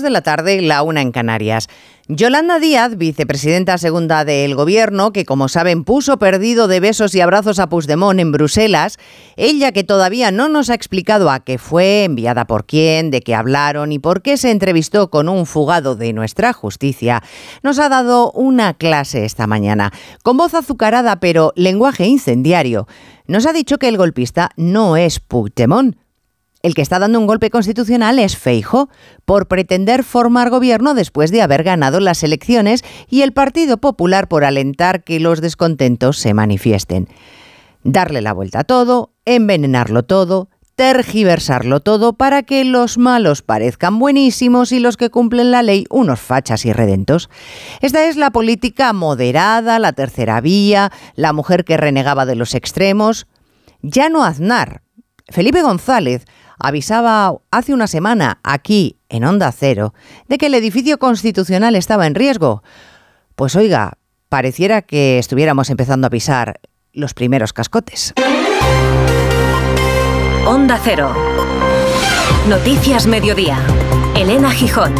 de la tarde, la una en Canarias. Yolanda Díaz, vicepresidenta segunda del Gobierno, que como saben puso perdido de besos y abrazos a Puigdemont en Bruselas, ella que todavía no nos ha explicado a qué fue, enviada por quién, de qué hablaron y por qué se entrevistó con un fugado de nuestra justicia, nos ha dado una clase esta mañana, con voz azucarada pero lenguaje incendiario. Nos ha dicho que el golpista no es Puigdemont, el que está dando un golpe constitucional es Feijo, por pretender formar gobierno después de haber ganado las elecciones y el Partido Popular por alentar que los descontentos se manifiesten. Darle la vuelta a todo, envenenarlo todo, tergiversarlo todo para que los malos parezcan buenísimos y los que cumplen la ley unos fachas y redentos. Esta es la política moderada, la tercera vía, la mujer que renegaba de los extremos. Ya no Aznar. Felipe González avisaba hace una semana aquí en Onda Cero de que el edificio constitucional estaba en riesgo. Pues oiga, pareciera que estuviéramos empezando a pisar los primeros cascotes. Onda Cero. Noticias Mediodía. Elena Gijón.